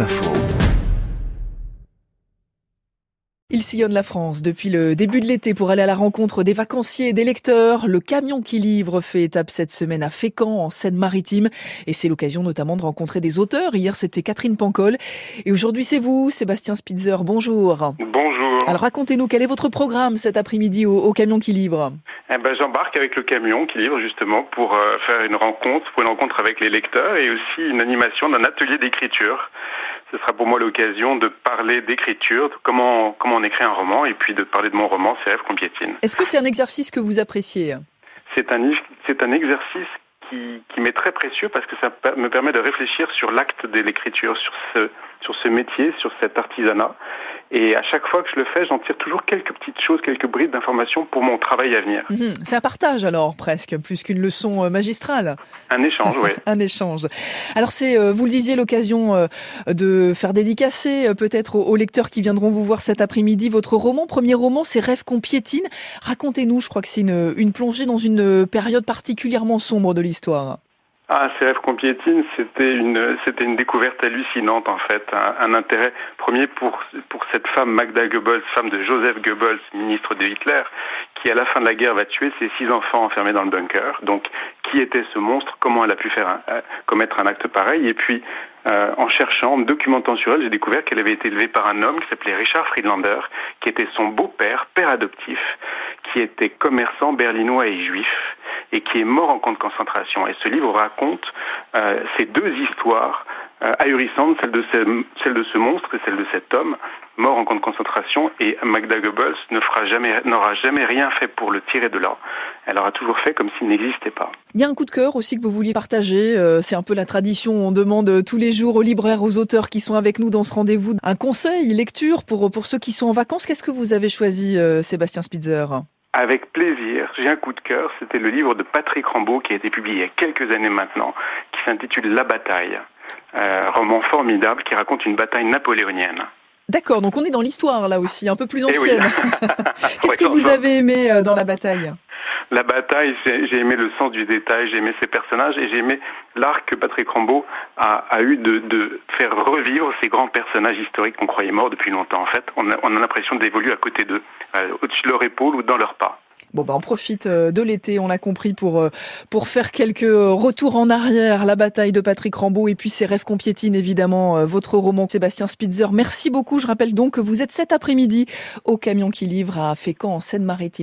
Info. Il sillonne la France depuis le début de l'été pour aller à la rencontre des vacanciers et des lecteurs. Le camion qui livre fait étape cette semaine à Fécamp, en Seine-Maritime. Et c'est l'occasion notamment de rencontrer des auteurs. Hier, c'était Catherine Pancol. Et aujourd'hui, c'est vous, Sébastien Spitzer. Bonjour. Bonjour. Alors, racontez-nous, quel est votre programme cet après-midi au, au camion qui livre? Eh ben, j'embarque avec le camion qui livre justement pour euh, faire une rencontre, pour une rencontre avec les lecteurs et aussi une animation d'un atelier d'écriture. Ce sera pour moi l'occasion de parler d'écriture, de comment, comment on écrit un roman et puis de parler de mon roman, C'est rêves qu'on piétine. Est-ce que c'est un exercice que vous appréciez C'est un, c'est un exercice qui, qui m'est très précieux parce que ça me permet de réfléchir sur l'acte de l'écriture, sur ce, sur ce métier, sur cet artisanat. Et à chaque fois que je le fais, j'en tire toujours quelques petites choses, quelques brides d'informations pour mon travail à venir. Mhm. C'est un partage alors, presque, plus qu'une leçon euh, magistrale. Un échange, oui. un échange. Alors c'est, euh, vous le disiez, l'occasion euh, de faire dédicacer peut-être aux lecteurs qui viendront vous voir cet après-midi votre roman. Premier roman, c'est Rêves qu'on piétine. Racontez-nous, je crois que c'est une, une plongée dans une période particulièrement sombre de l'histoire. Ah, ces rêves qu'on piétine, c'était une, c'était une découverte hallucinante en fait, un, intérêt premier pour pour cette femme Magda Goebbels, femme de Joseph Goebbels, ministre de Hitler, qui à la fin de la guerre va tuer ses six enfants enfermés dans le bunker. Donc, qui était ce monstre? Comment elle a pu faire euh, commettre un acte pareil? Et puis, euh, en cherchant, en me documentant sur elle, j'ai découvert qu'elle avait été élevée par un homme qui s'appelait Richard Friedlander, qui était son beau-père, père adoptif, qui était commerçant berlinois et juif et qui est mort en camp de concentration. Et ce livre raconte euh, ces deux histoires euh, ahurissantes, celle de, ce, monstre et celle de cet homme mort en camp de concentration. Et Magda Goebbels ne jamais, n'aura jamais rien fait pour le tirer de là. Elle aura toujours fait comme s'il n'existait pas. Il y a un coup de cœur aussi que vous vouliez partager. Euh, c'est un peu la tradition. On demande tous les jours aux libraires, aux auteurs qui sont avec nous dans ce rendez-vous, un conseil, lecture pour pour ceux qui sont en vacances. Qu'est-ce que vous avez choisi, Sébastien Spitzer? Avec plaisir, j'ai un coup de cœur, c'était le livre de Patrick Rambaud qui a été publié il y a quelques années maintenant, qui s'intitule La bataille, euh, roman formidable qui raconte une bataille napoléonienne. D'accord, donc on est dans l'histoire là aussi, un peu plus ancienne. Oui. Qu'est-ce que vous avez aimé euh, dans la bataille? La bataille, j'ai aimé le sens du détail, j'ai aimé ses personnages et j'ai aimé l'art que Patrick Rambaud a, eu de, faire revivre ces grands personnages historiques qu'on croyait morts depuis longtemps. En fait, on a, on a l'impression d'évoluer à côté d'eux, euh, au-dessus de leur épaule ou dans leur pas. Bon, bah, on profite de l'été, on l'a compris, pour, pour faire quelques retours en arrière. La bataille de Patrick Rambaud et puis ses rêves qu'on piétine, évidemment, votre roman Sébastien Spitzer. Merci beaucoup. Je rappelle donc que vous êtes cet après-midi au camion qui livre à Fécamp, en Seine-Maritime.